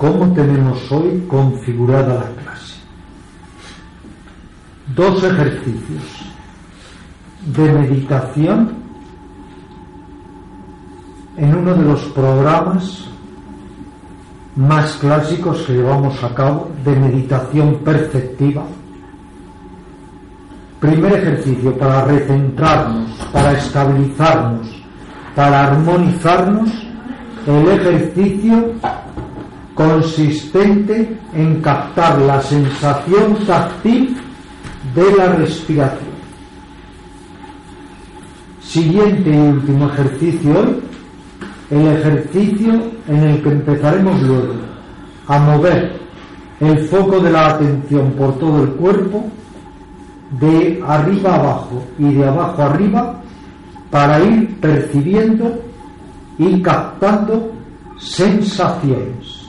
Cómo tenemos hoy configurada la clase. Dos ejercicios de meditación en uno de los programas más clásicos que llevamos a cabo de meditación perceptiva. Primer ejercicio para recentrarnos, para estabilizarnos, para armonizarnos, el ejercicio consistente en captar la sensación táctil de la respiración. Siguiente y último ejercicio hoy, el ejercicio en el que empezaremos luego a mover el foco de la atención por todo el cuerpo, de arriba abajo y de abajo arriba, para ir percibiendo y captando sensaciones.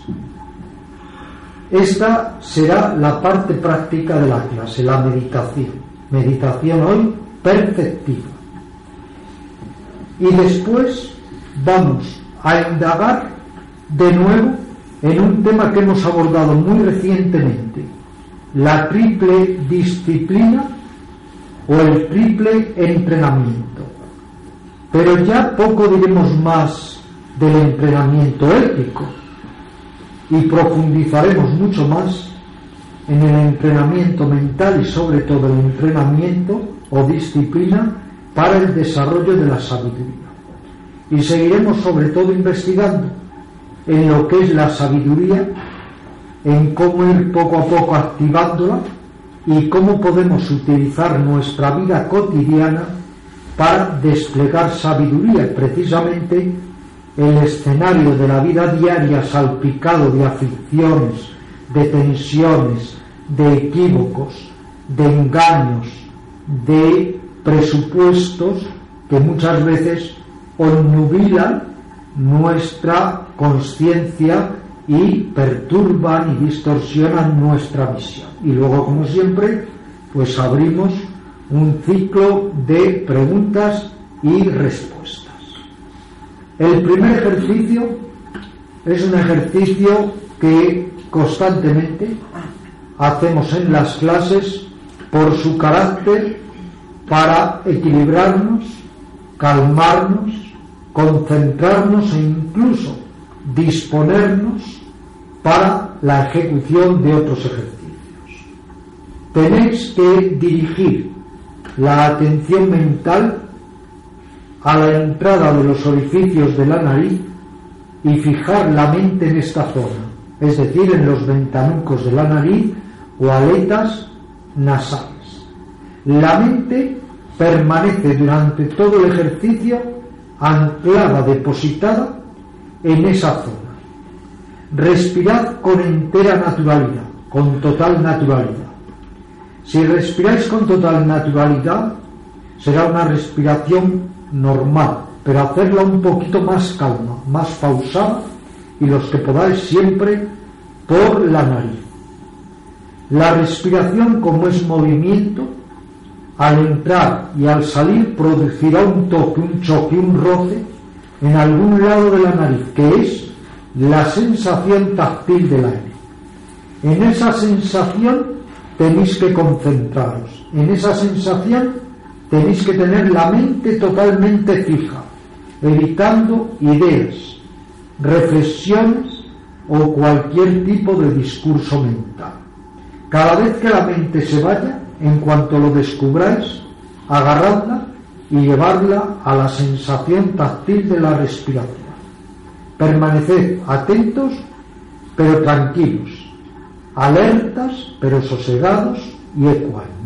Esta será la parte práctica de la clase, la meditación. Meditación hoy perceptiva. Y después vamos a indagar de nuevo en un tema que hemos abordado muy recientemente, la triple disciplina o el triple entrenamiento. Pero ya poco diremos más del entrenamiento ético y profundizaremos mucho más en el entrenamiento mental y sobre todo el entrenamiento o disciplina para el desarrollo de la sabiduría. Y seguiremos sobre todo investigando en lo que es la sabiduría, en cómo ir poco a poco activándola y cómo podemos utilizar nuestra vida cotidiana para desplegar sabiduría, precisamente el escenario de la vida diaria salpicado de aflicciones, de tensiones, de equívocos, de engaños, de presupuestos que muchas veces onnubilan nuestra conciencia y perturban y distorsionan nuestra visión. Y luego, como siempre, pues abrimos un ciclo de preguntas y respuestas. El primer ejercicio es un ejercicio que constantemente hacemos en las clases por su carácter para equilibrarnos, calmarnos, concentrarnos e incluso disponernos para la ejecución de otros ejercicios. Tenéis que dirigir la atención mental a la entrada de los orificios de la nariz y fijar la mente en esta zona, es decir, en los ventanucos de la nariz o aletas nasales. La mente permanece durante todo el ejercicio anclada, depositada en esa zona. Respirad con entera naturalidad, con total naturalidad. Si respiráis con total naturalidad, será una respiración normal, pero hacerla un poquito más calma, más pausada y los que podáis siempre por la nariz. La respiración como es movimiento, al entrar y al salir producirá un toque, un choque, un roce en algún lado de la nariz, que es la sensación táctil del aire. En esa sensación tenéis que concentraros, en esa sensación tenéis que tener la mente totalmente fija, evitando ideas, reflexiones o cualquier tipo de discurso mental. Cada vez que la mente se vaya, en cuanto lo descubráis, agarradla y llevarla a la sensación táctil de la respiración. Permaneced atentos pero tranquilos, alertas pero sosegados y ecuánimes.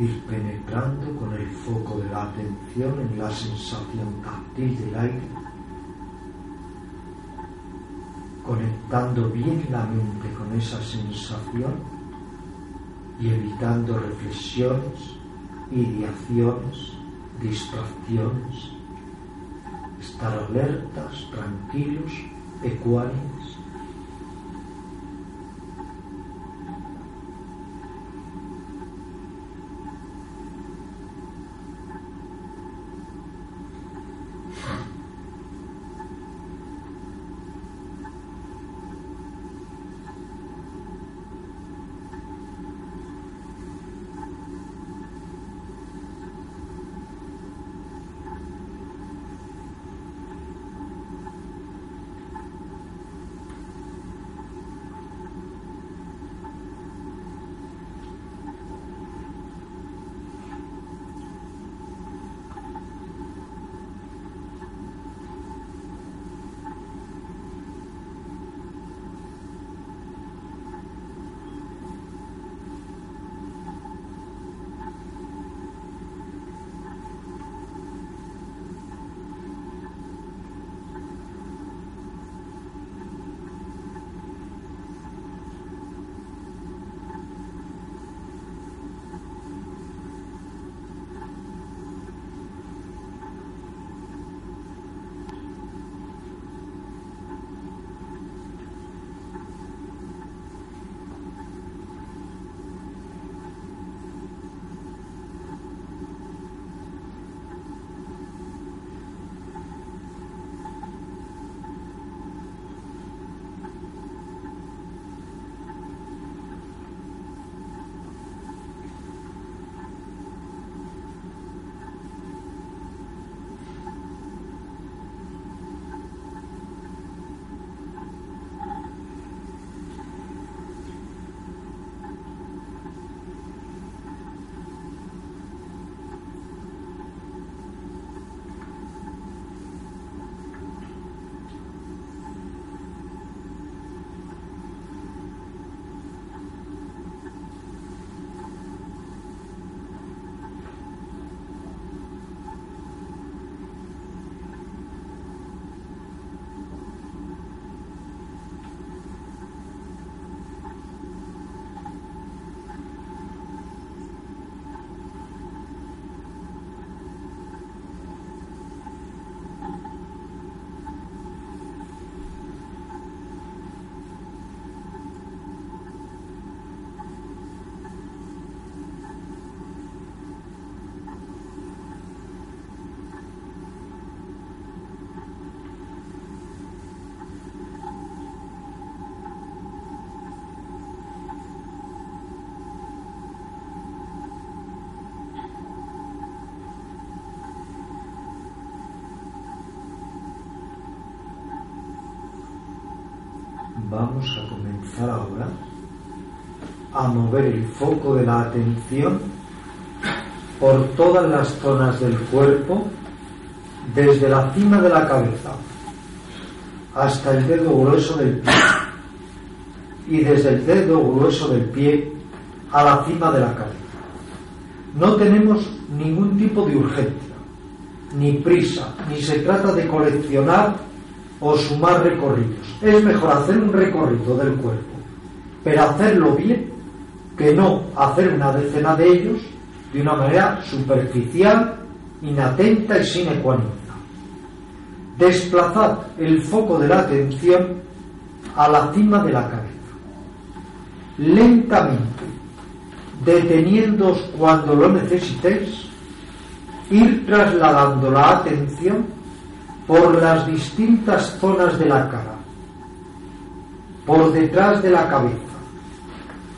Ir penetrando con el foco de la atención en la sensación táctil del aire, conectando bien la mente con esa sensación y evitando reflexiones, ideaciones, distracciones, estar alertas, tranquilos, ecuánimes a mover el foco de la atención por todas las zonas del cuerpo, desde la cima de la cabeza hasta el dedo grueso del pie y desde el dedo grueso del pie a la cima de la cabeza. No tenemos ningún tipo de urgencia, ni prisa, ni se trata de coleccionar o sumar recorridos. Es mejor hacer un recorrido del cuerpo, pero hacerlo bien que no hacer una decena de ellos de una manera superficial, inatenta y sin ecuanimidad. Desplazad el foco de la atención a la cima de la cabeza. Lentamente, deteniéndoos cuando lo necesitéis, ir trasladando la atención por las distintas zonas de la cara, por detrás de la cabeza,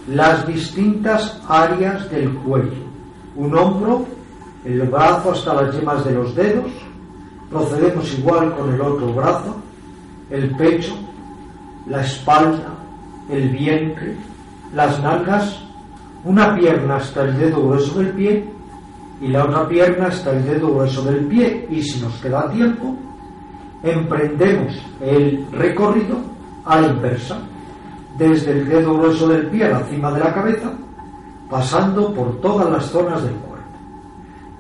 las distintas áreas del cuello, un hombro, el brazo hasta las yemas de los dedos, procedemos igual con el otro brazo, el pecho, la espalda, el vientre, las nalgas, una pierna hasta el dedo grueso del pie y la otra pierna hasta el dedo grueso del pie. Y si nos queda tiempo, emprendemos el recorrido a la inversa, desde el dedo grueso del pie a la cima de la cabeza, pasando por todas las zonas del cuerpo.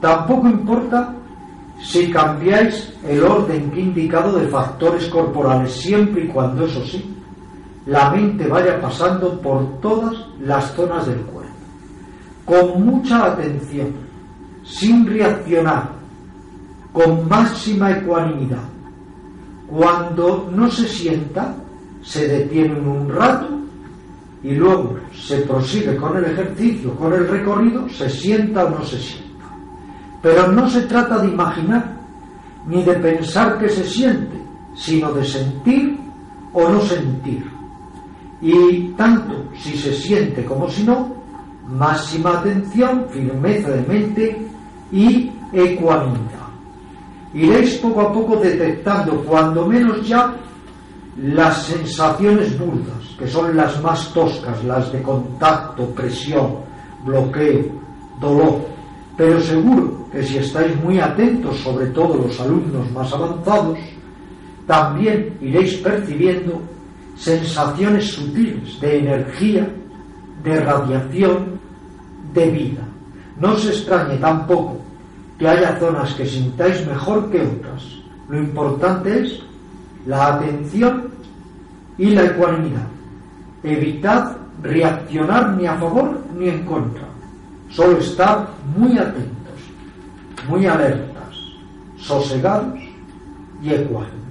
Tampoco importa si cambiáis el orden que he indicado de factores corporales, siempre y cuando, eso sí, la mente vaya pasando por todas las zonas del cuerpo, con mucha atención, sin reaccionar, con máxima ecuanimidad. Cuando no se sienta, se detiene un rato y luego se prosigue con el ejercicio, con el recorrido, se sienta o no se sienta. Pero no se trata de imaginar ni de pensar que se siente, sino de sentir o no sentir. Y tanto si se siente como si no, máxima atención, firmeza de mente y ecuanimidad. Iréis poco a poco detectando, cuando menos ya, las sensaciones burdas, que son las más toscas, las de contacto, presión, bloqueo, dolor. Pero seguro que si estáis muy atentos, sobre todo los alumnos más avanzados, también iréis percibiendo sensaciones sutiles de energía, de radiación, de vida. No os extrañe tampoco que haya zonas que sintáis mejor que otras. Lo importante es la atención y la ecuanimidad. Evitad reaccionar ni a favor ni en contra. Solo estar muy atentos, muy alertas, sosegados y ecuánimes.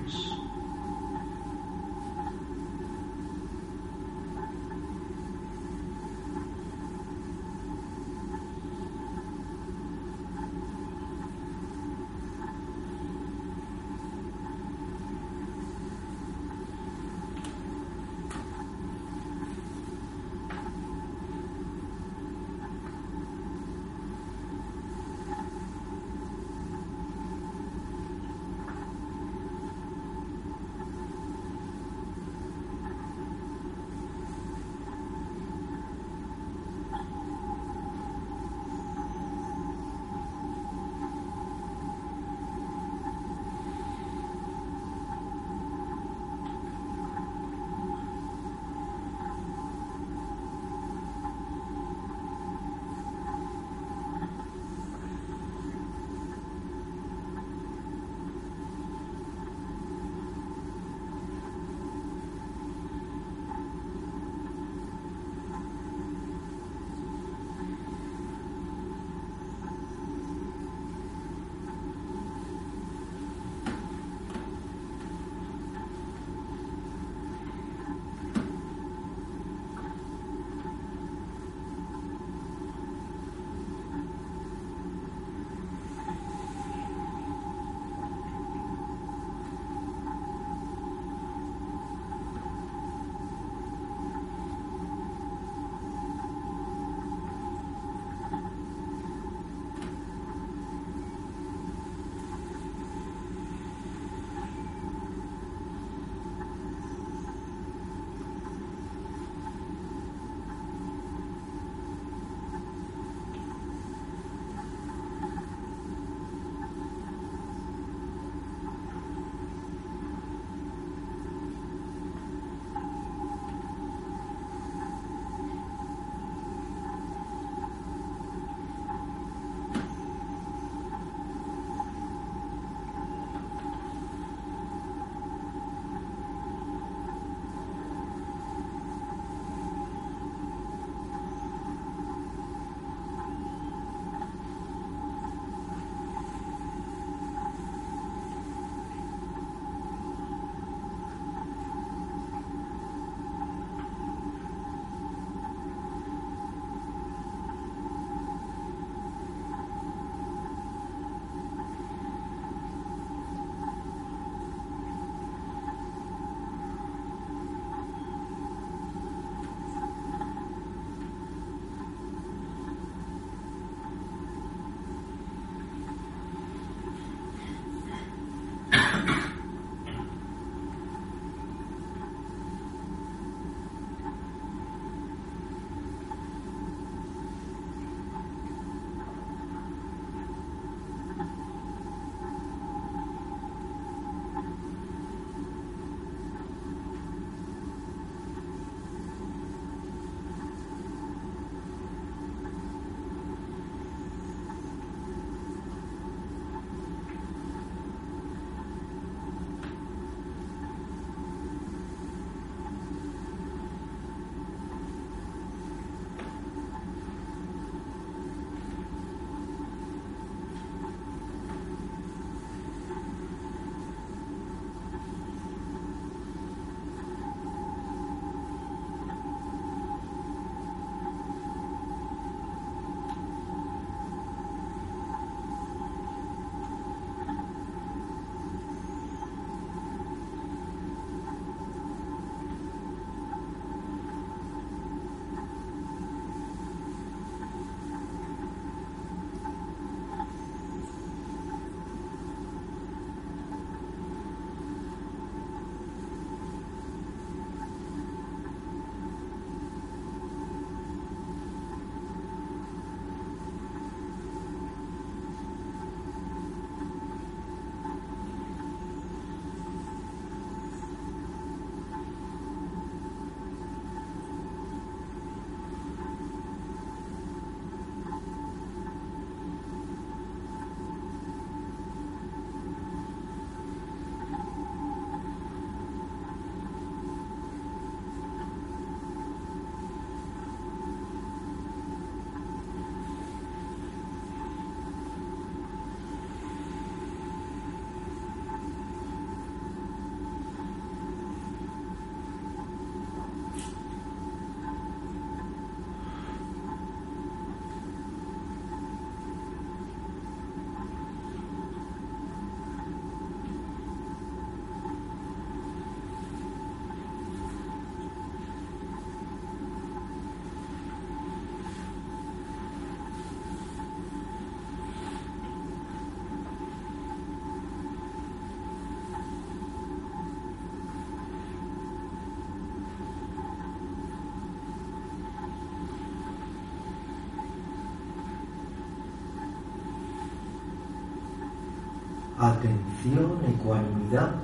Ecuanimidad,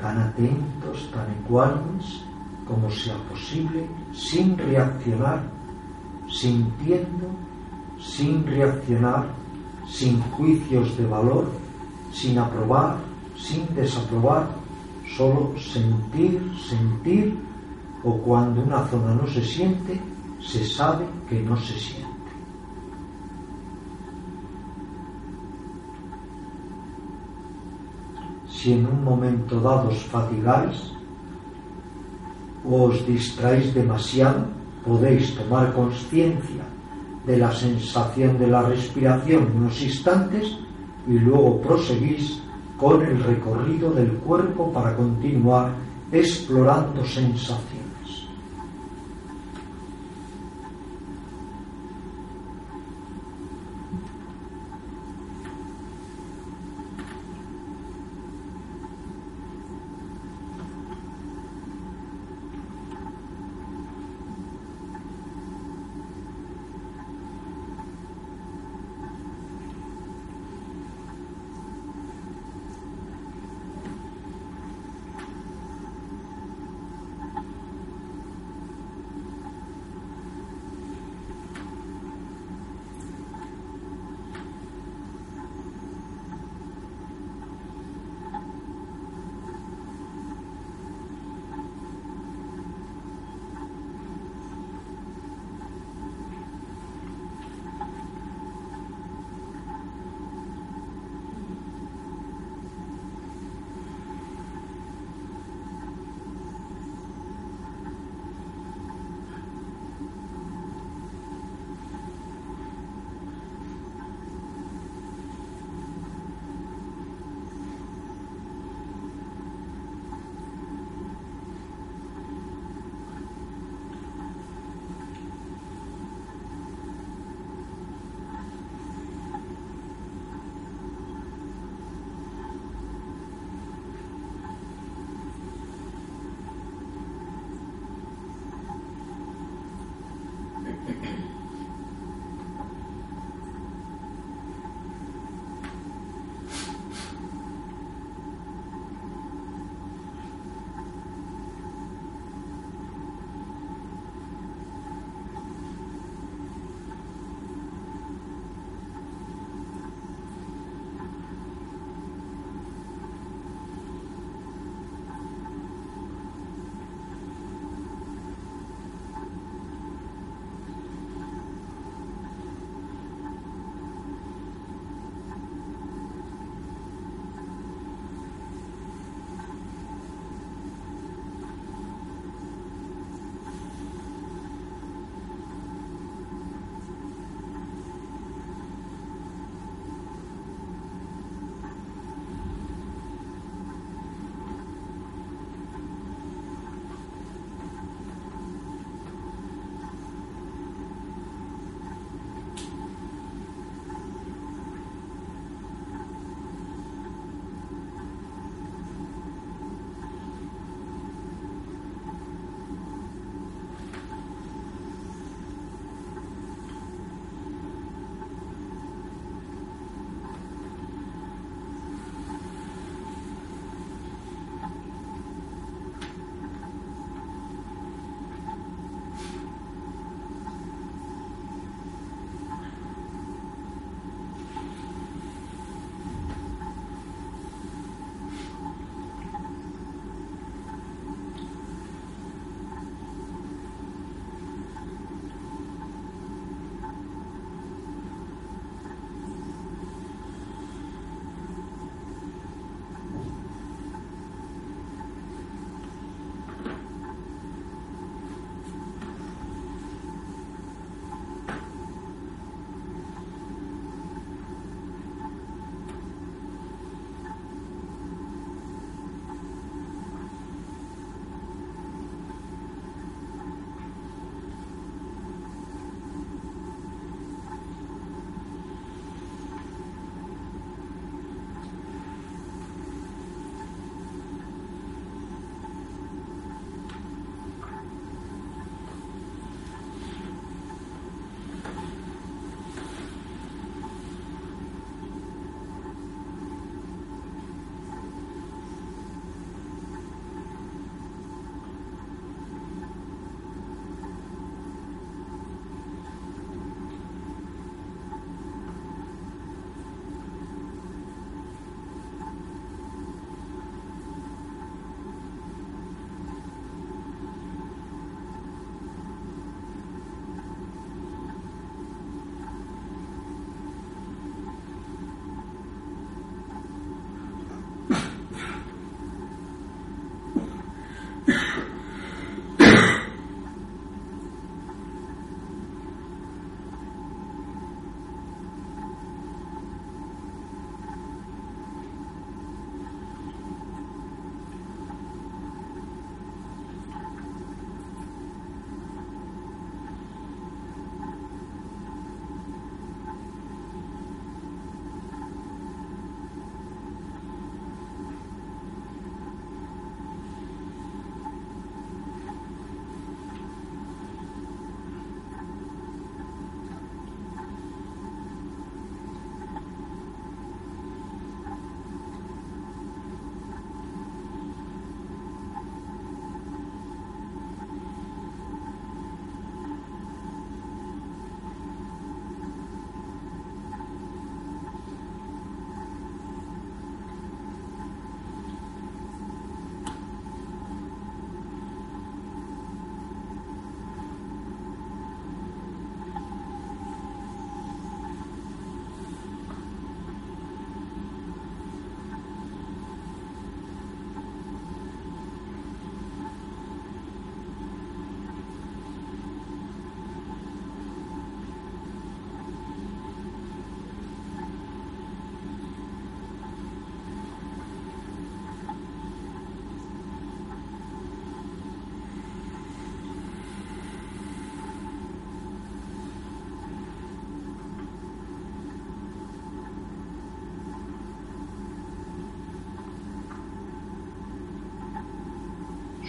tan atentos, tan ecuánimes como sea posible, sin reaccionar, sintiendo, sin reaccionar, sin juicios de valor, sin aprobar, sin desaprobar, solo sentir, sentir, o cuando una zona no se siente, se sabe que no se siente. Si en un momento dado os fatigáis o os distraéis demasiado, podéis tomar conciencia de la sensación de la respiración unos instantes y luego proseguís con el recorrido del cuerpo para continuar explorando sensaciones.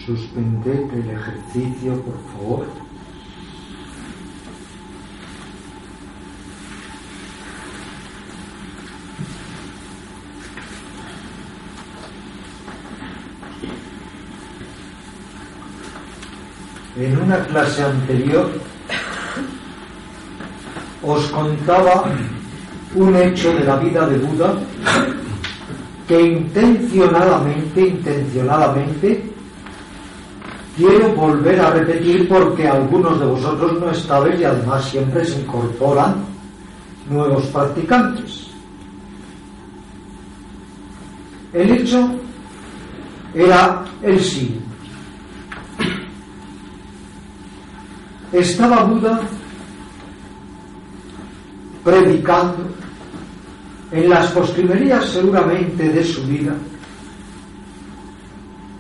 Suspended el ejercicio, por favor. En una clase anterior os contaba un hecho de la vida de Buda que intencionadamente, intencionadamente, quiero volver a repetir porque algunos de vosotros no estabais y además siempre se incorporan nuevos practicantes. El hecho era el siguiente. Estaba Buda predicando en las postrimerías seguramente de su vida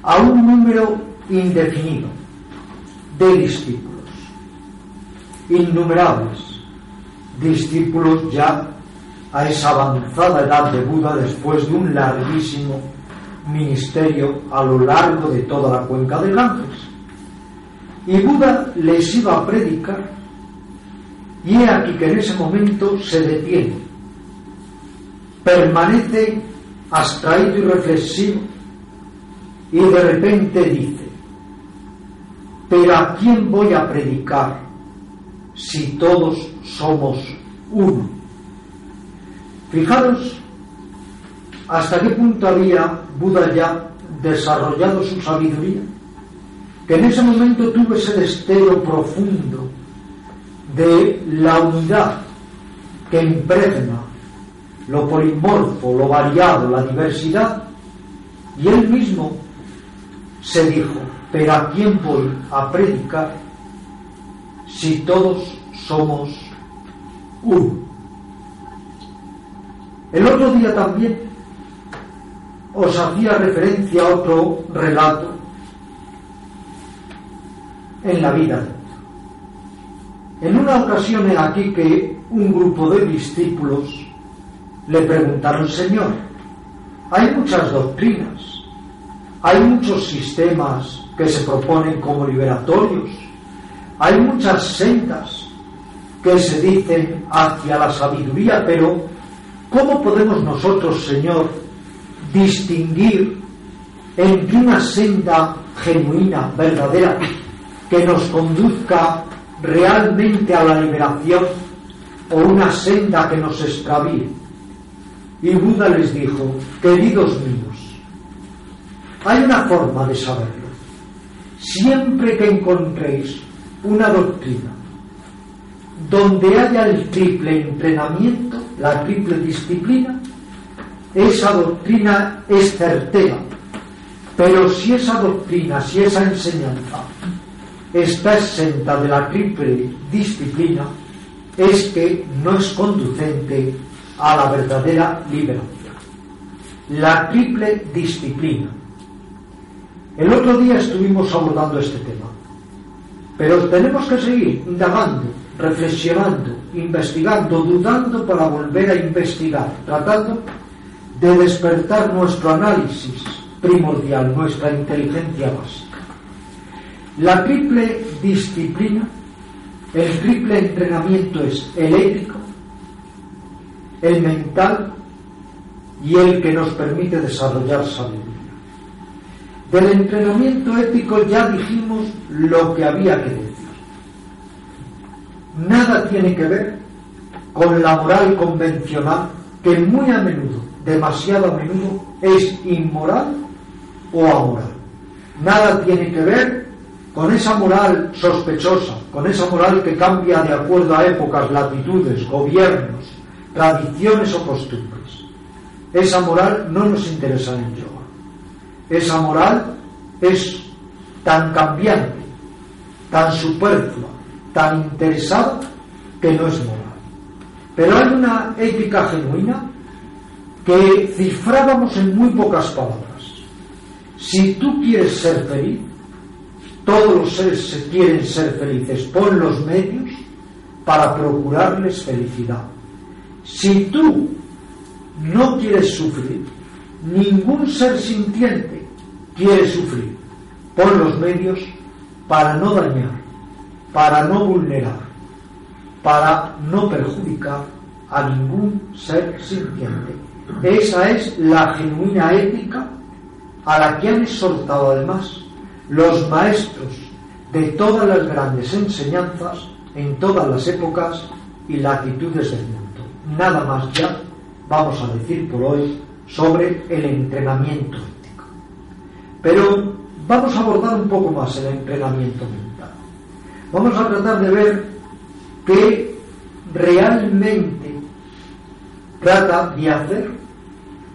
a un número indefinido de discípulos, innumerables discípulos ya a esa avanzada edad de Buda después de un larguísimo ministerio a lo largo de toda la cuenca de Ganges. Y Buda les iba a predicar y he aquí que en ese momento se detiene, permanece abstraído y reflexivo y de repente dice, pero ¿a quién voy a predicar si todos somos uno? Fijaros hasta qué punto había Buda ya desarrollado su sabiduría, que en ese momento tuvo ese destello profundo de la unidad que impregna lo polimorfo, lo variado, la diversidad, y él mismo se dijo, pero ¿a quién voy a predicar si todos somos uno? El otro día también os hacía referencia a otro relato en la vida en una ocasión en aquí que un grupo de discípulos le preguntaron, Señor, hay muchas doctrinas, hay muchos sistemas que se proponen como liberatorios, hay muchas sendas que se dicen hacia la sabiduría, pero ¿cómo podemos nosotros, Señor, distinguir entre una senda genuina, verdadera, que nos conduzca realmente a la liberación o una senda que nos extravíe. Y Buda les dijo, queridos míos, hay una forma de saberlo. Siempre que encontréis una doctrina donde haya el triple entrenamiento, la triple disciplina, esa doctrina es certera. Pero si esa doctrina, si esa enseñanza está exenta de la triple disciplina es que no es conducente a la verdadera liberación. La triple disciplina. El otro día estuvimos abordando este tema, pero tenemos que seguir indagando, reflexionando, investigando, dudando para volver a investigar, tratando de despertar nuestro análisis primordial, nuestra inteligencia básica. La triple disciplina, el triple entrenamiento es el ético, el mental y el que nos permite desarrollar sabiduría. Del entrenamiento ético ya dijimos lo que había que decir. Nada tiene que ver con la moral convencional que muy a menudo, demasiado a menudo, es inmoral o amoral. Nada tiene que ver con esa moral sospechosa, con esa moral que cambia de acuerdo a épocas, latitudes, gobiernos, tradiciones o costumbres. Esa moral no nos interesa en yoga. Esa moral es tan cambiante, tan superflua, tan interesada, que no es moral. Pero hay una ética genuina que cifrábamos en muy pocas palabras. Si tú quieres ser feliz, todos los seres quieren ser felices. Pon los medios para procurarles felicidad. Si tú no quieres sufrir, ningún ser sintiente quiere sufrir. por los medios para no dañar, para no vulnerar, para no perjudicar a ningún ser sintiente. Esa es la genuina ética a la que han exhortado además los maestros de todas las grandes enseñanzas en todas las épocas y latitudes del mundo. Nada más ya vamos a decir por hoy sobre el entrenamiento. Pero vamos a abordar un poco más el entrenamiento mental. Vamos a tratar de ver qué realmente trata de hacer,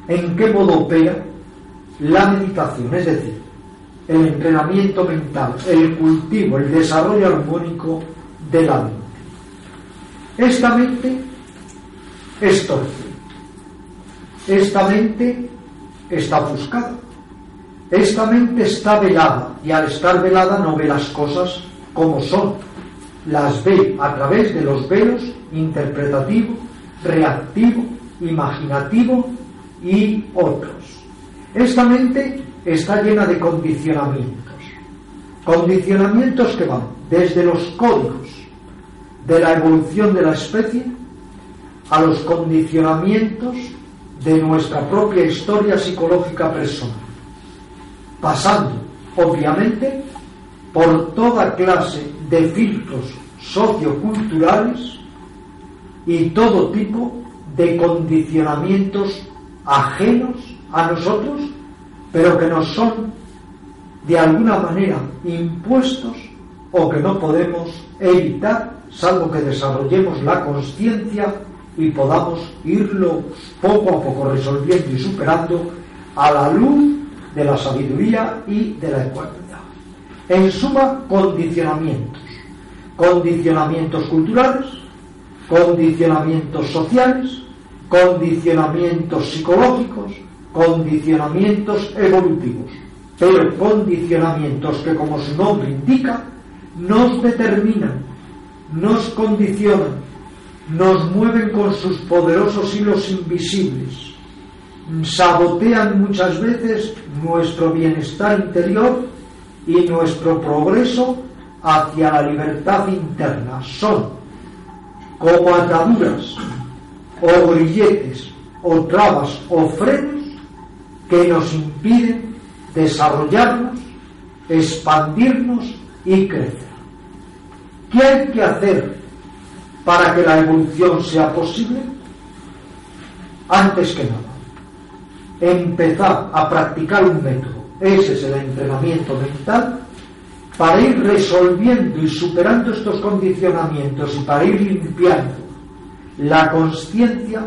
en qué modo opera la meditación, es decir, el entrenamiento mental, el cultivo, el desarrollo armónico de la mente. Esta mente es torpe, esta mente está ofuscada, esta mente está velada y al estar velada no ve las cosas como son, las ve a través de los velos interpretativo, reactivo, imaginativo y otros. Esta mente está llena de condicionamientos, condicionamientos que van desde los códigos de la evolución de la especie a los condicionamientos de nuestra propia historia psicológica personal, pasando, obviamente, por toda clase de filtros socioculturales y todo tipo de condicionamientos ajenos a nosotros, pero que nos son de alguna manera impuestos o que no podemos evitar, salvo que desarrollemos la conciencia y podamos irlo poco a poco resolviendo y superando a la luz de la sabiduría y de la ecuanimidad. En suma, condicionamientos. Condicionamientos culturales, condicionamientos sociales, condicionamientos psicológicos, condicionamientos evolutivos, pero condicionamientos que, como su nombre indica, nos determinan, nos condicionan, nos mueven con sus poderosos hilos invisibles, sabotean muchas veces nuestro bienestar interior y nuestro progreso hacia la libertad interna. Son como ataduras o grilletes o trabas o frenos que nos impiden desarrollarnos, expandirnos y crecer. ¿Qué hay que hacer para que la evolución sea posible? Antes que nada, empezar a practicar un método, ese es el entrenamiento mental, para ir resolviendo y superando estos condicionamientos y para ir limpiando la conciencia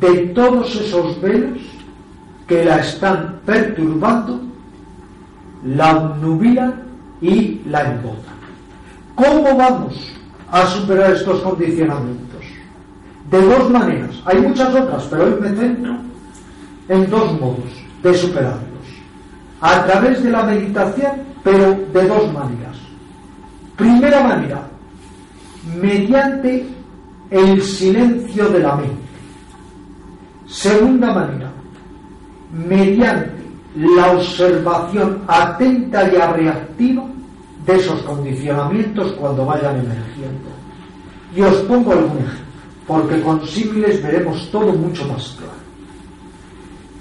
de todos esos velos que la están perturbando, la obnubilan y la embotan. ¿Cómo vamos a superar estos condicionamientos? De dos maneras. Hay muchas otras, pero hoy me centro en dos modos de superarlos. A través de la meditación, pero de dos maneras. Primera manera, mediante el silencio de la mente. Segunda manera, mediante la observación atenta y reactiva de esos condicionamientos cuando vayan emergiendo. Y os pongo algún ejemplo, porque con símiles veremos todo mucho más claro.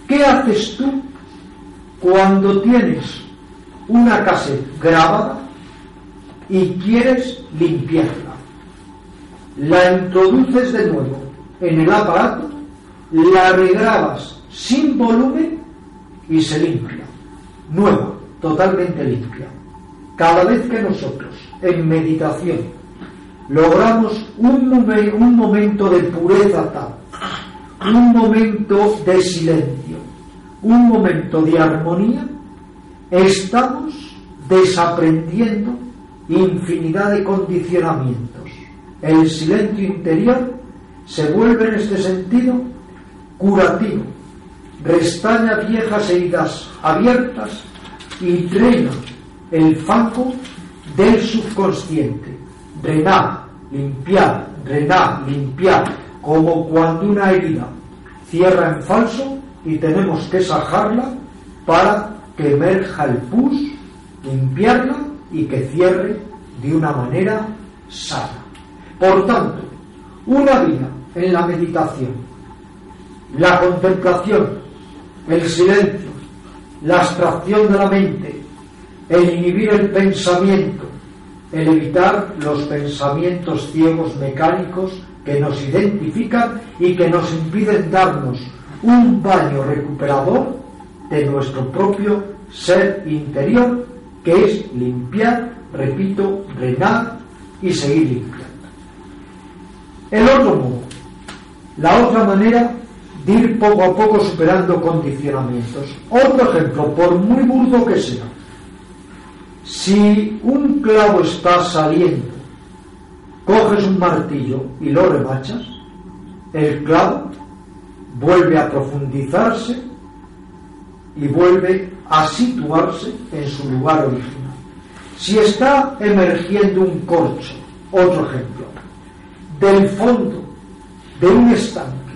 ¿Qué haces tú cuando tienes una casa grabada y quieres limpiarla? La introduces de nuevo en el aparato, la regrabas sin volumen y se limpia. Nueva, totalmente limpia. Cada vez que nosotros en meditación logramos un, un momento de pureza tal, un momento de silencio, un momento de armonía, estamos desaprendiendo infinidad de condicionamientos. El silencio interior se vuelve en este sentido curativo, restaña viejas heridas abiertas y drena el fango del subconsciente. Drenar, limpiar, drenar, limpiar, como cuando una herida cierra en falso y tenemos que sajarla para que emerja el pus, limpiarla y que cierre de una manera sana. Por tanto, una vida en la meditación, la contemplación, el silencio, la abstracción de la mente, el inhibir el pensamiento, el evitar los pensamientos ciegos mecánicos que nos identifican y que nos impiden darnos un baño recuperador de nuestro propio ser interior, que es limpiar, repito, drenar y seguir limpiando. El otro modo, la otra manera de ir poco a poco superando condicionamientos. Otro ejemplo, por muy burdo que sea, si un clavo está saliendo, coges un martillo y lo remachas, el clavo vuelve a profundizarse y vuelve a situarse en su lugar original. Si está emergiendo un corcho, otro ejemplo, del fondo de un estanque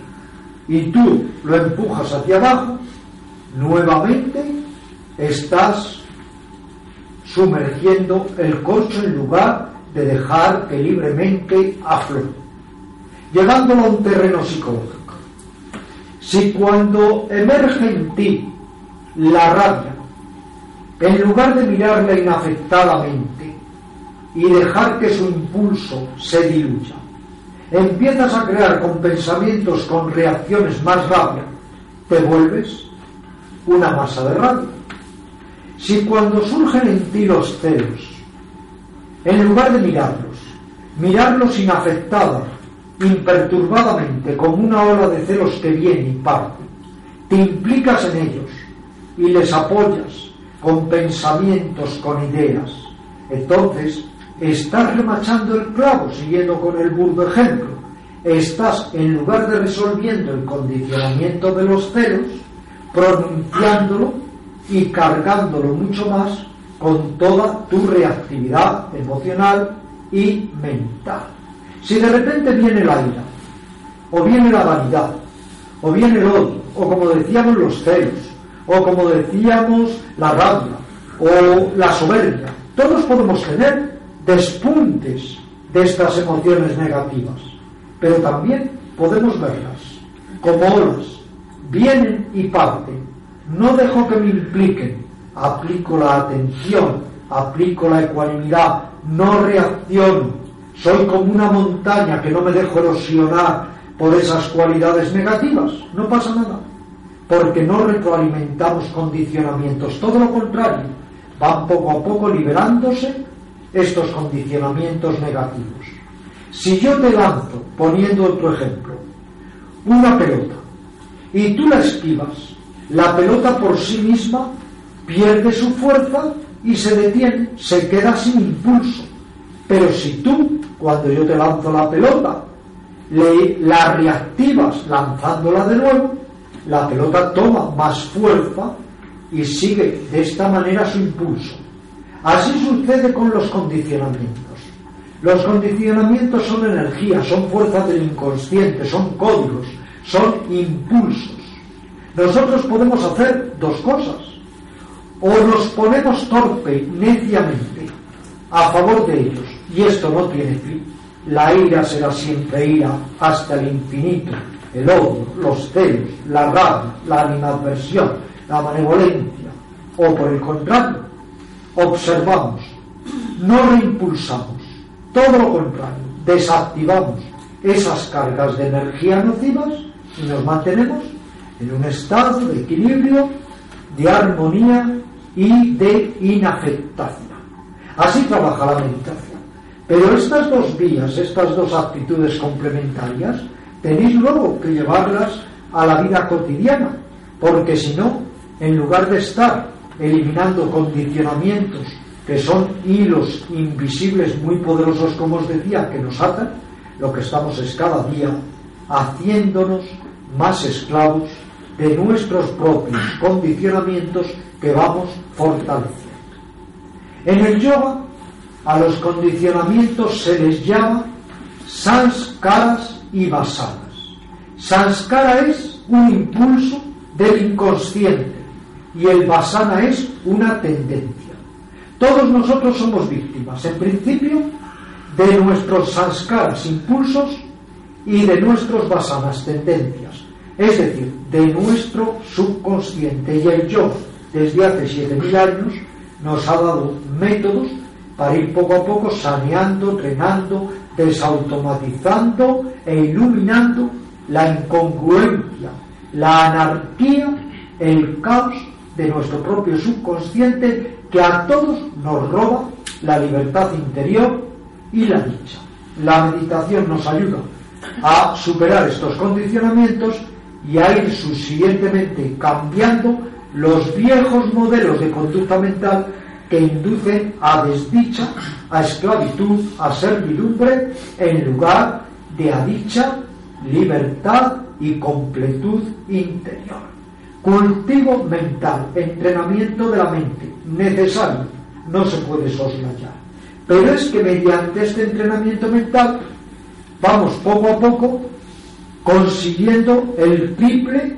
y tú lo empujas hacia abajo, nuevamente estás sumergiendo el corcho en lugar de dejar que libremente aflote, llevándolo a un terreno psicológico. Si cuando emerge en ti la rabia, en lugar de mirarla inafectadamente y dejar que su impulso se diluya, empiezas a crear con pensamientos, con reacciones más rápidas, te vuelves una masa de rabia. Si cuando surgen en ti los celos, en lugar de mirarlos, mirarlos inafectados, imperturbadamente, como una ola de celos que viene y parte, te implicas en ellos y les apoyas con pensamientos, con ideas, entonces estás remachando el clavo, siguiendo con el burdo ejemplo. Estás, en lugar de resolviendo el condicionamiento de los celos, pronunciándolo y cargándolo mucho más con toda tu reactividad emocional y mental. Si de repente viene la ira, o viene la vanidad, o viene el odio, o como decíamos los celos, o como decíamos la rabia, o la soberbia, todos podemos tener despuntes de estas emociones negativas, pero también podemos verlas como olas, vienen y parten. No dejo que me impliquen, aplico la atención, aplico la ecuanimidad, no reacciono, soy como una montaña que no me dejo erosionar por esas cualidades negativas, no pasa nada, porque no retroalimentamos condicionamientos, todo lo contrario, van poco a poco liberándose estos condicionamientos negativos. Si yo te lanzo, poniendo otro ejemplo, una pelota y tú la esquivas, la pelota por sí misma pierde su fuerza y se detiene, se queda sin impulso. Pero si tú, cuando yo te lanzo la pelota, la reactivas lanzándola de nuevo, la pelota toma más fuerza y sigue de esta manera su impulso. Así sucede con los condicionamientos. Los condicionamientos son energía, son fuerzas del inconsciente, son códigos, son impulsos. Nosotros podemos hacer dos cosas. O nos ponemos torpe, neciamente, a favor de ellos, y esto no tiene fin. La ira será siempre ira hasta el infinito. El odio, los celos, la rabia, la animadversión, la benevolencia. O por el contrario, observamos, no reimpulsamos, todo lo contrario, desactivamos esas cargas de energía nocivas y nos mantenemos en un estado de equilibrio, de armonía y de inafectación. Así trabaja la meditación. Pero estas dos vías, estas dos actitudes complementarias, tenéis luego que llevarlas a la vida cotidiana, porque si no, en lugar de estar eliminando condicionamientos que son hilos invisibles muy poderosos, como os decía, que nos atan, lo que estamos es cada día haciéndonos más esclavos de nuestros propios condicionamientos que vamos fortaleciendo. En el yoga, a los condicionamientos se les llama sanskaras y vasanas. Sanskara es un impulso del inconsciente y el vasana es una tendencia. Todos nosotros somos víctimas, en principio, de nuestros sanskaras, impulsos y de nuestros vasanas, tendencias. Es decir, de nuestro subconsciente. Y el yo, desde hace 7.000 años, nos ha dado métodos para ir poco a poco saneando, trenando, desautomatizando e iluminando la incongruencia, la anarquía, el caos de nuestro propio subconsciente que a todos nos roba la libertad interior y la dicha. La meditación nos ayuda a superar estos condicionamientos y a ir subsiguientemente cambiando los viejos modelos de conducta mental que inducen a desdicha, a esclavitud, a servidumbre, en lugar de a dicha, libertad y completud interior. Cultivo mental, entrenamiento de la mente, necesario, no se puede soslayar. Pero es que mediante este entrenamiento mental vamos poco a poco consiguiendo el triple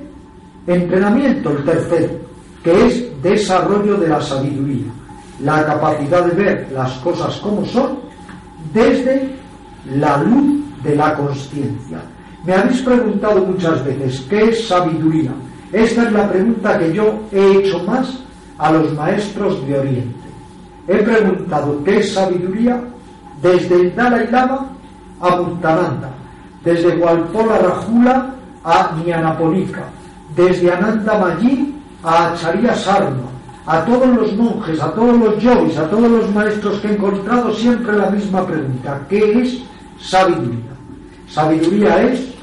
entrenamiento, el tercero, que es desarrollo de la sabiduría, la capacidad de ver las cosas como son desde la luz de la conciencia. Me habéis preguntado muchas veces, ¿qué es sabiduría? Esta es la pregunta que yo he hecho más a los maestros de Oriente. He preguntado, ¿qué es sabiduría? Desde el Dalai Lama a Buttananda, desde Walpola Rajula a Nyanaponika, desde Ananda Mayi a Acharya Sarma, a todos los monjes, a todos los yogis, a todos los maestros que he encontrado siempre la misma pregunta, ¿qué es sabiduría? Sabiduría es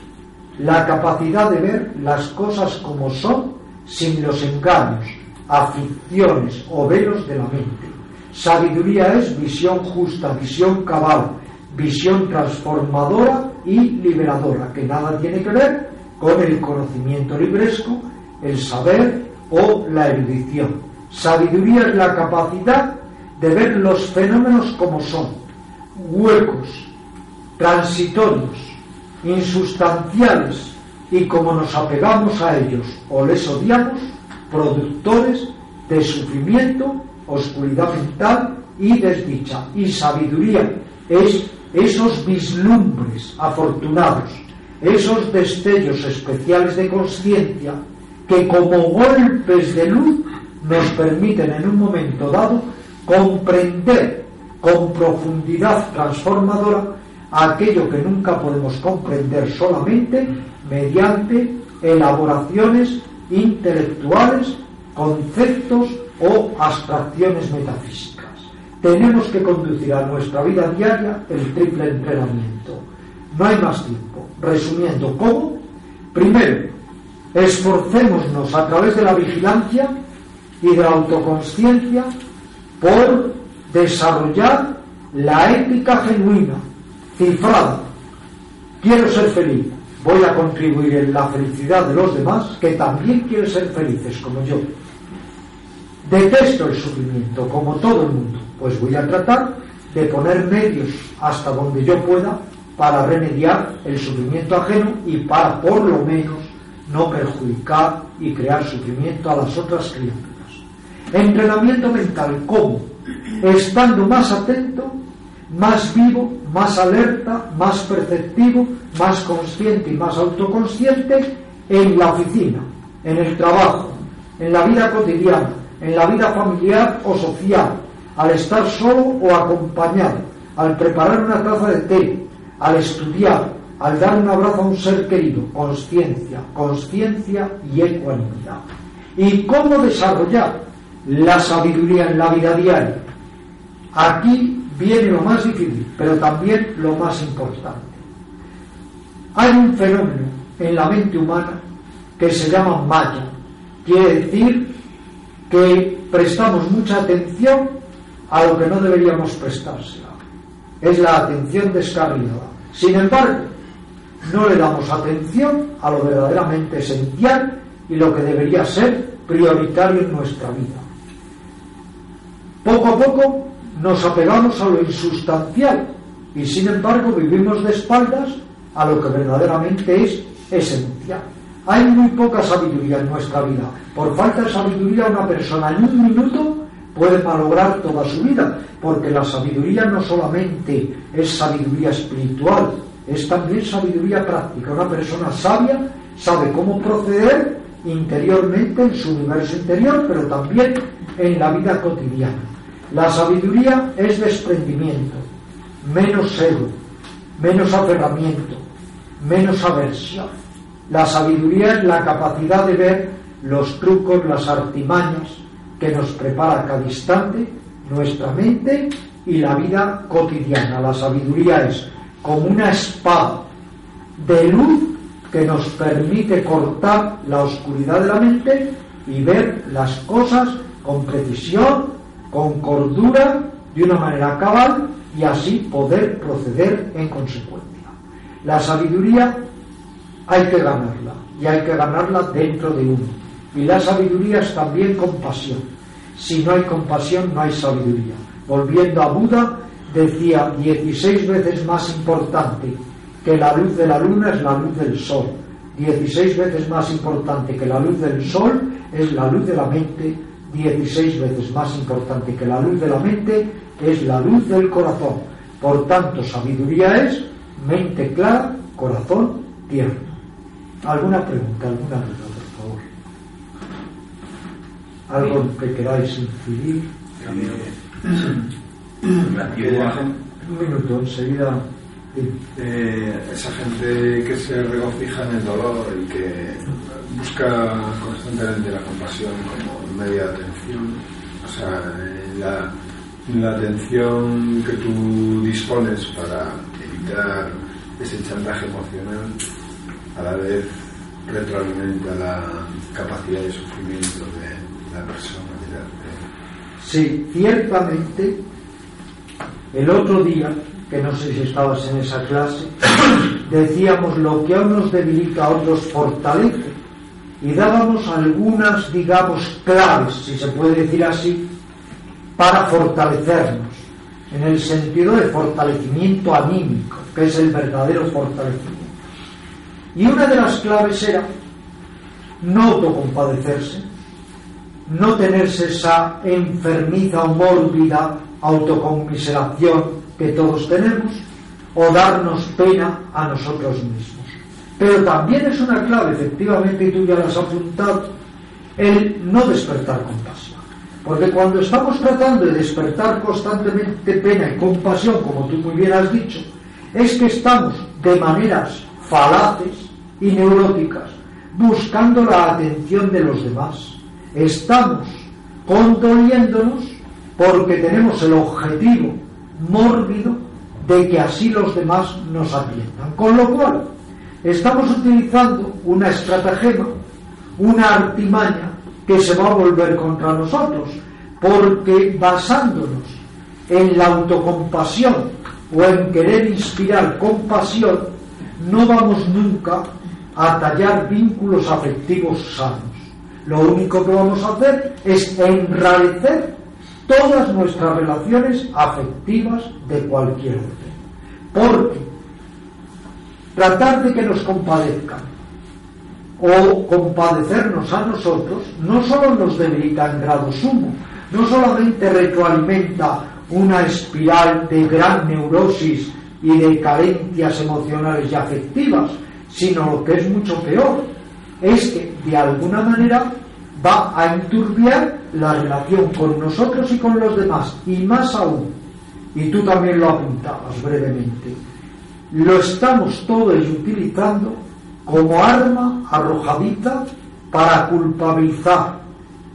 la capacidad de ver las cosas como son sin los engaños, aficiones o velos de la mente. Sabiduría es visión justa, visión cabal, visión transformadora y liberadora, que nada tiene que ver con el conocimiento libresco, el saber o la erudición. Sabiduría es la capacidad de ver los fenómenos como son, huecos, transitorios, insustanciales, y como nos apegamos a ellos o les odiamos, productores de sufrimiento, oscuridad mental y desdicha. Y sabiduría es esos vislumbres afortunados, esos destellos especiales de conciencia que como golpes de luz nos permiten en un momento dado comprender con profundidad transformadora aquello que nunca podemos comprender solamente mediante elaboraciones intelectuales, conceptos o abstracciones metafísicas. Tenemos que conducir a nuestra vida diaria el triple entrenamiento. No hay más tiempo. Resumiendo, ¿cómo? Primero, esforcémonos a través de la vigilancia y de la autoconsciencia por desarrollar la ética genuina, cifrada. Quiero ser feliz, voy a contribuir en la felicidad de los demás que también quieren ser felices como yo. Detesto el sufrimiento como todo el mundo, pues voy a tratar de poner medios hasta donde yo pueda para remediar el sufrimiento ajeno y para por lo menos no perjudicar y crear sufrimiento a las otras criaturas. Entrenamiento mental, ¿cómo? Estando más atento, más vivo, más alerta, más perceptivo, más consciente y más autoconsciente en la oficina, en el trabajo, en la vida cotidiana, en la vida familiar o social, al estar solo o acompañado, al preparar una taza de té, al estudiar, al dar un abrazo a un ser querido, conciencia, conciencia y ecuanimidad. ¿Y cómo desarrollar la sabiduría en la vida diaria? Aquí viene lo más difícil, pero también lo más importante. Hay un fenómeno en la mente humana que se llama maya. Quiere decir que prestamos mucha atención a lo que no deberíamos prestársela. Es la atención descarriada. Sin embargo, no le damos atención a lo verdaderamente esencial y lo que debería ser prioritario en nuestra vida. Poco a poco nos apegamos a lo insustancial y sin embargo vivimos de espaldas a lo que verdaderamente es esencial. Hay muy poca sabiduría en nuestra vida. Por falta de sabiduría una persona en un minuto puede malograr toda su vida, porque la sabiduría no solamente es sabiduría espiritual, es también sabiduría práctica. Una persona sabia sabe cómo proceder interiormente en su universo interior, pero también en la vida cotidiana. La sabiduría es desprendimiento, menos ego, menos aferramiento, menos aversión. La sabiduría es la capacidad de ver los trucos, las artimañas que nos prepara cada instante nuestra mente y la vida cotidiana. La sabiduría es como una espada de luz que nos permite cortar la oscuridad de la mente y ver las cosas con precisión, con cordura, de una manera cabal y así poder proceder en consecuencia. La sabiduría hay que ganarla y hay que ganarla dentro de uno. Y la sabiduría es también compasión. Si no hay compasión, no hay sabiduría. Volviendo a Buda, decía 16 veces más importante que la luz de la luna es la luz del sol. 16 veces más importante que la luz del sol es la luz de la mente. 16 veces más importante que la luz de la mente es la luz del corazón. Por tanto, sabiduría es mente clara, corazón tierno. ¿Alguna pregunta, alguna duda, por favor? ¿Algo que queráis incidir? Un minuto, enseguida. Eh, esa gente que se regocija en el dolor y que busca constantemente la compasión como media atención, o sea, la, la atención que tú dispones para evitar ese chantaje emocional, a la vez retroalimenta la capacidad de sufrimiento de la persona. Sí, ciertamente, el otro día, que no sé si estabas en esa clase, decíamos lo que a unos debilita a otros fortalece y dábamos algunas, digamos, claves, si se puede decir así, para fortalecernos, en el sentido de fortalecimiento anímico, que es el verdadero fortalecimiento. Y una de las claves era no autocompadecerse, no tenerse esa enfermiza o mórbida autoconmiseración que todos tenemos, o darnos pena a nosotros mismos. Pero también es una clave, efectivamente, y tú ya lo has apuntado, el no despertar compasión. Porque cuando estamos tratando de despertar constantemente pena y compasión, como tú muy bien has dicho, es que estamos de maneras falaces y neuróticas buscando la atención de los demás estamos condoliéndonos porque tenemos el objetivo mórbido de que así los demás nos atiendan. Con lo cual, estamos utilizando una estratagema, una artimaña que se va a volver contra nosotros, porque basándonos en la autocompasión o en querer inspirar compasión, no vamos nunca a tallar vínculos afectivos sanos lo único que vamos a hacer es enrarecer todas nuestras relaciones afectivas de cualquier orden. Porque tratar de que nos compadezcan o compadecernos a nosotros no solo nos debilita en grado sumo, no solamente retroalimenta una espiral de gran neurosis y de carencias emocionales y afectivas, sino lo que es mucho peor, es que de alguna manera va a enturbiar la relación con nosotros y con los demás, y más aún, y tú también lo apuntabas brevemente, lo estamos todos utilizando como arma arrojadita para culpabilizar,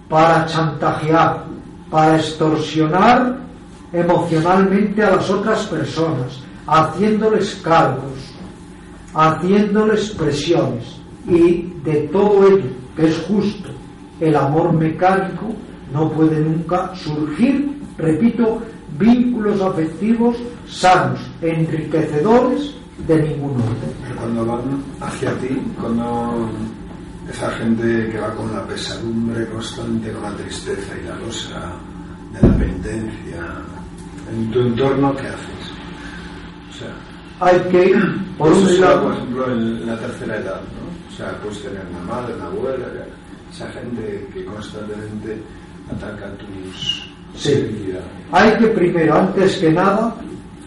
para chantajear, para extorsionar emocionalmente a las otras personas, haciéndoles cargos, haciéndoles presiones. Y de todo ello que es justo el amor mecánico no puede nunca surgir, repito, vínculos afectivos sanos, enriquecedores de ningún orden. Cuando van hacia ti, cuando esa gente que va con la pesadumbre constante, con la tristeza y la losa de la penitencia, en tu entorno, ¿qué haces? O sea, hay que ir, por un lado, por ejemplo, en la tercera edad, ¿no? O sea, puedes tener una madre, una abuela, esa gente que constantemente ataca tus, Sí. Hay que primero, antes que nada,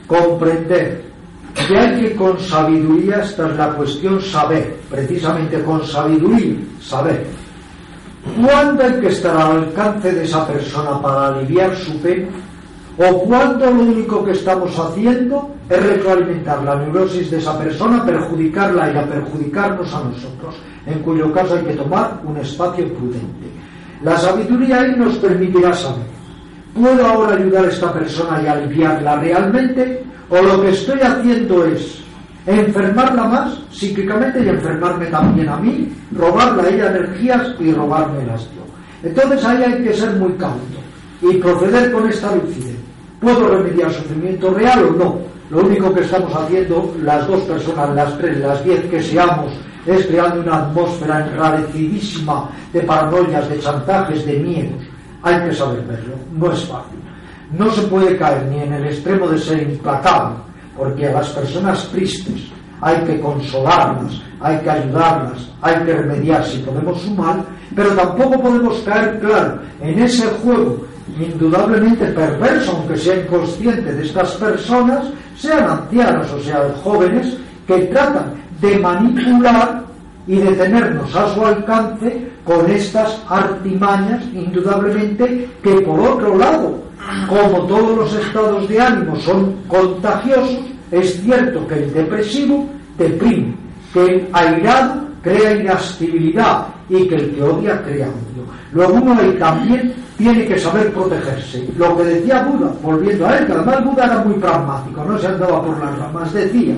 comprender que hay que con sabiduría, esta es la cuestión, saber, precisamente con sabiduría, saber. ¿Cuándo hay que estar al alcance de esa persona para aliviar su pena? ¿O cuándo lo único que estamos haciendo es retroalimentar la neurosis de esa persona, perjudicarla y a perjudicarnos a nosotros? En cuyo caso hay que tomar un espacio prudente. La sabiduría ahí nos permitirá saber, ¿puedo ahora ayudar a esta persona y aliviarla realmente? ¿O lo que estoy haciendo es enfermarla más psíquicamente y enfermarme también a mí, robarle a ella energías y robármelas yo? Entonces ahí hay que ser muy cauto y proceder con esta lucidez. ¿Puedo remediar sufrimiento real o no? Lo único que estamos haciendo, las dos personas, las tres, las diez que seamos, es creando una atmósfera enrarecidísima de paranoias, de chantajes, de miedos. Hay que saber verlo, no es fácil. No se puede caer ni en el extremo de ser implacable, porque a las personas tristes hay que consolarlas, hay que ayudarlas, hay que remediar si podemos su mal, pero tampoco podemos caer, claro, en ese juego indudablemente perverso, aunque sea inconsciente de estas personas, sean ancianos o sean jóvenes, que tratan de manipular y de tenernos a su alcance con estas artimañas, indudablemente, que por otro lado, como todos los estados de ánimo son contagiosos, es cierto que el depresivo deprime, que el airado crea irascibilidad y que el que odia crea odio. Luego uno ahí también tiene que saber protegerse. Lo que decía Buda, volviendo a él, que además Buda era muy pragmático, no se andaba por las ramas, decía,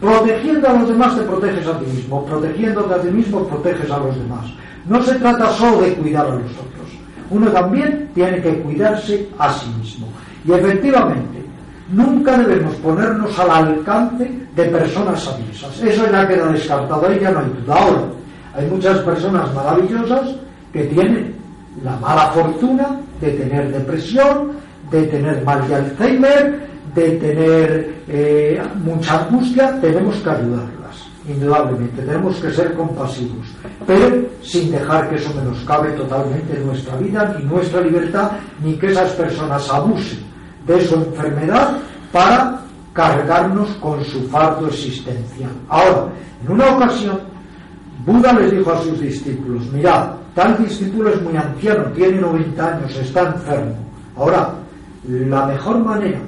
protegiendo a los demás te proteges a ti mismo, protegiéndote a ti mismo proteges a los demás. No se trata solo de cuidar a los otros, uno también tiene que cuidarse a sí mismo. Y efectivamente, nunca debemos ponernos al alcance de personas aviesas. Eso ya queda descartado, ahí ya no hay duda. Ahora, hay muchas personas maravillosas que tienen la mala fortuna de tener depresión, de tener mal de Alzheimer, de tener eh, mucha angustia, tenemos que ayudarlas, indudablemente, tenemos que ser compasivos, pero sin dejar que eso menoscabe totalmente nuestra vida, ni nuestra libertad, ni que esas personas abusen de su enfermedad para cargarnos con su fardo existencial. Ahora, en una ocasión, Buda les dijo a sus discípulos, mirad, tal discípulo es muy anciano, tiene 90 años, está enfermo. Ahora, la mejor manera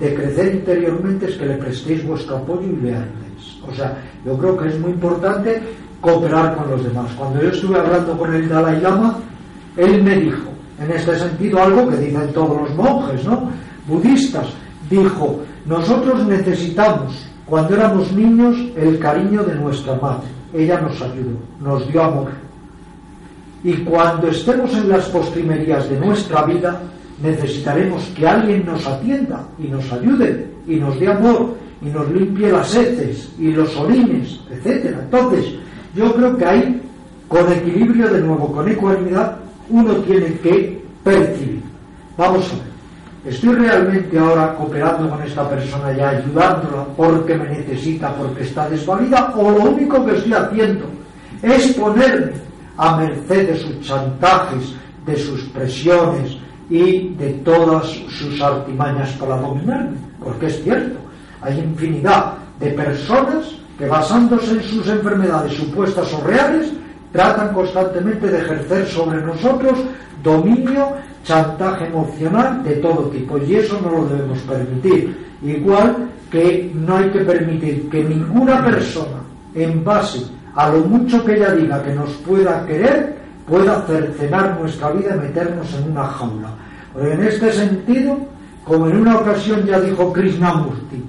de crecer interiormente es que le prestéis vuestro apoyo y le ayudéis. O sea, yo creo que es muy importante cooperar con los demás. Cuando yo estuve hablando con el Dalai Lama, él me dijo, en este sentido, algo que dicen todos los monjes, ¿no? Budistas, dijo, nosotros necesitamos, cuando éramos niños, el cariño de nuestra madre. Ella nos ayudó, nos dio amor. Y cuando estemos en las postrimerías de nuestra vida, necesitaremos que alguien nos atienda y nos ayude y nos dé amor y nos limpie las heces y los orines, etcétera. Entonces, yo creo que ahí, con equilibrio de nuevo, con ecuanimidad, uno tiene que percibir. Vamos a ver. ¿Estoy realmente ahora cooperando con esta persona y ayudándola porque me necesita, porque está desvalida? ¿O lo único que estoy haciendo es ponerme a merced de sus chantajes, de sus presiones, y de todas sus artimañas para dominarme, porque es cierto, hay infinidad de personas que basándose en sus enfermedades supuestas o reales, tratan constantemente de ejercer sobre nosotros dominio, chantaje emocional de todo tipo, y eso no lo debemos permitir. Igual que no hay que permitir que ninguna persona, en base a lo mucho que ella diga que nos pueda querer, pueda cercenar nuestra vida y meternos en una jaula. en este sentido, como en una ocasión ya dijo Krishnamurti,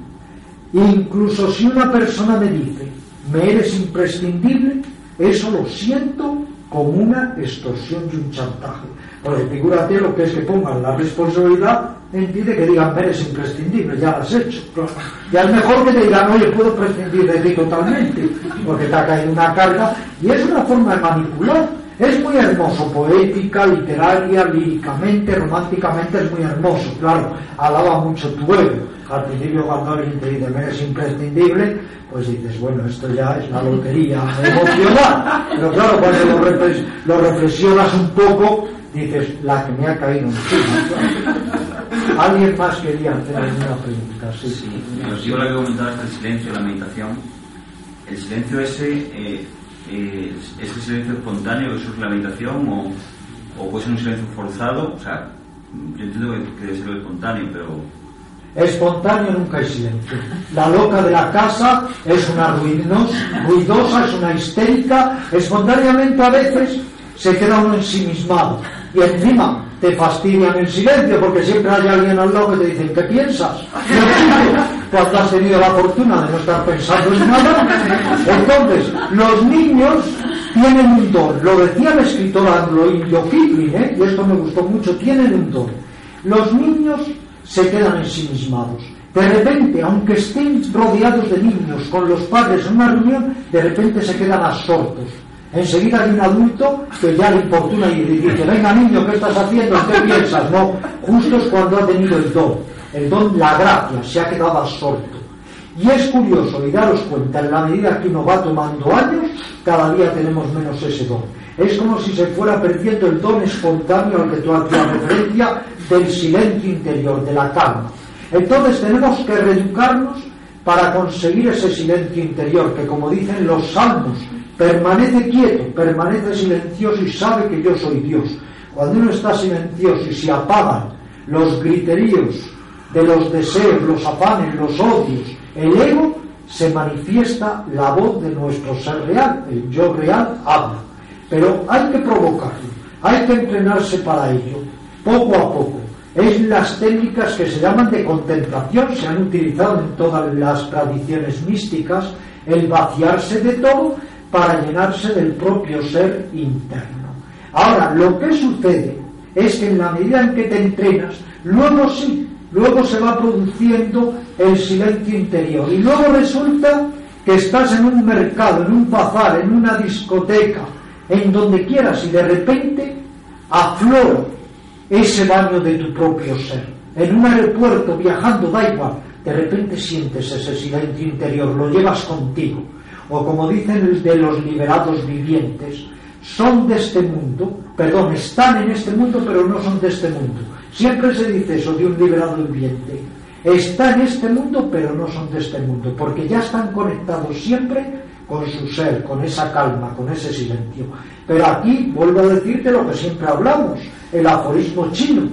incluso si una persona me dice, me eres imprescindible, eso lo siento como una extorsión y un chantaje. Porque figúrate lo que es que pongan la responsabilidad en ti de que digan, eres imprescindible, ya lo has hecho. Ya es mejor que te digan, oye, puedo prescindir de ti totalmente, porque te ha caído una carga, y es una forma de manipular es muy hermoso, poética, literaria, líricamente, románticamente es muy hermoso, claro, alaba mucho tu ego. Al principio cuando alguien te dice que eres imprescindible, pues dices, bueno, esto ya es la lotería emocional. Pero claro, cuando lo, reflexionas un poco, dices, la que me ha caído encima. ¿Alguien más quería hacer alguna pregunta? Sí. Yo lo que comentabas el silencio, la meditación. El silencio ese, eh, eh, ¿es el silencio espontáneo, eso es la meditación? O, o puede ser un silencio forzado? O sea, yo entiendo que debe ser espontáneo, pero Espontáneo nunca hay silencio. La loca de la casa es una ruidosa, es una histérica. Espontáneamente a veces se queda uno ensimismado. Y encima te fastidian el silencio porque siempre hay alguien al lado que te dice, ¿qué piensas? Cuando has tenido la fortuna de no estar pensando en nada. Entonces, los niños tienen un don. Lo decía el escritor anglo-indio Kipling, ¿eh? y esto me gustó mucho, tienen un don. Los niños se quedan ensimismados. De repente, aunque estén rodeados de niños con los padres en una reunión, de repente se quedan absortos. Enseguida hay un adulto que ya le importuna y le dice, venga niño, ¿qué estás haciendo? ¿Qué piensas? No, justo es cuando ha tenido el don, el don, la gracia, se ha quedado absorto. Y es curioso, y daros cuenta, en la medida que uno va tomando años, cada día tenemos menos ese don. Es como si se fuera perdiendo el don espontáneo al que tú hacías referencia del silencio interior, de la calma. Entonces tenemos que reeducarnos para conseguir ese silencio interior, que como dicen los salmos, permanece quieto, permanece silencioso y sabe que yo soy Dios. Cuando uno está silencioso y se apagan los griteríos de los deseos, los afanes, los odios, el ego, se manifiesta la voz de nuestro ser real, el yo real habla. Pero hay que provocarlo, hay que entrenarse para ello, poco a poco. Es las técnicas que se llaman de contemplación, se han utilizado en todas las tradiciones místicas, el vaciarse de todo para llenarse del propio ser interno. Ahora, lo que sucede es que en la medida en que te entrenas, luego sí, luego se va produciendo el silencio interior y luego resulta que estás en un mercado, en un bazar, en una discoteca, en donde quieras y de repente aflora ese baño de tu propio ser. En un aeropuerto viajando, da igual, de repente sientes ese silencio interior, lo llevas contigo. O como dicen de los liberados vivientes, son de este mundo, perdón, están en este mundo, pero no son de este mundo. Siempre se dice eso de un liberado viviente. Está en este mundo, pero no son de este mundo, porque ya están conectados siempre con su ser, con esa calma, con ese silencio. Pero aquí vuelvo a decirte lo que siempre hablamos, el aforismo chino.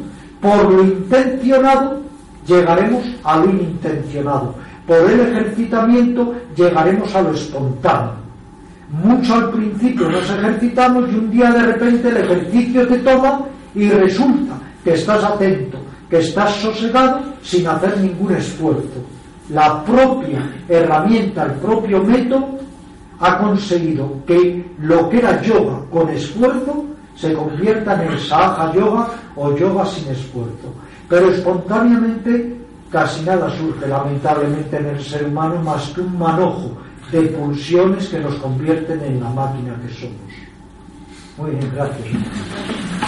Por lo intencionado llegaremos a lo inintencionado. Por el ejercitamiento llegaremos a lo espontáneo. Mucho al principio nos ejercitamos y un día de repente el ejercicio te toma y resulta que estás atento, que estás sosegado sin hacer ningún esfuerzo. La propia herramienta, el propio método ha conseguido que lo que era yoga con esfuerzo se convierta en el sahaja yoga o yoga sin esfuerzo. Pero espontáneamente casi nada surge lamentablemente en el ser humano más que un manojo de pulsiones que nos convierten en la máquina que somos. Muy bien, gracias.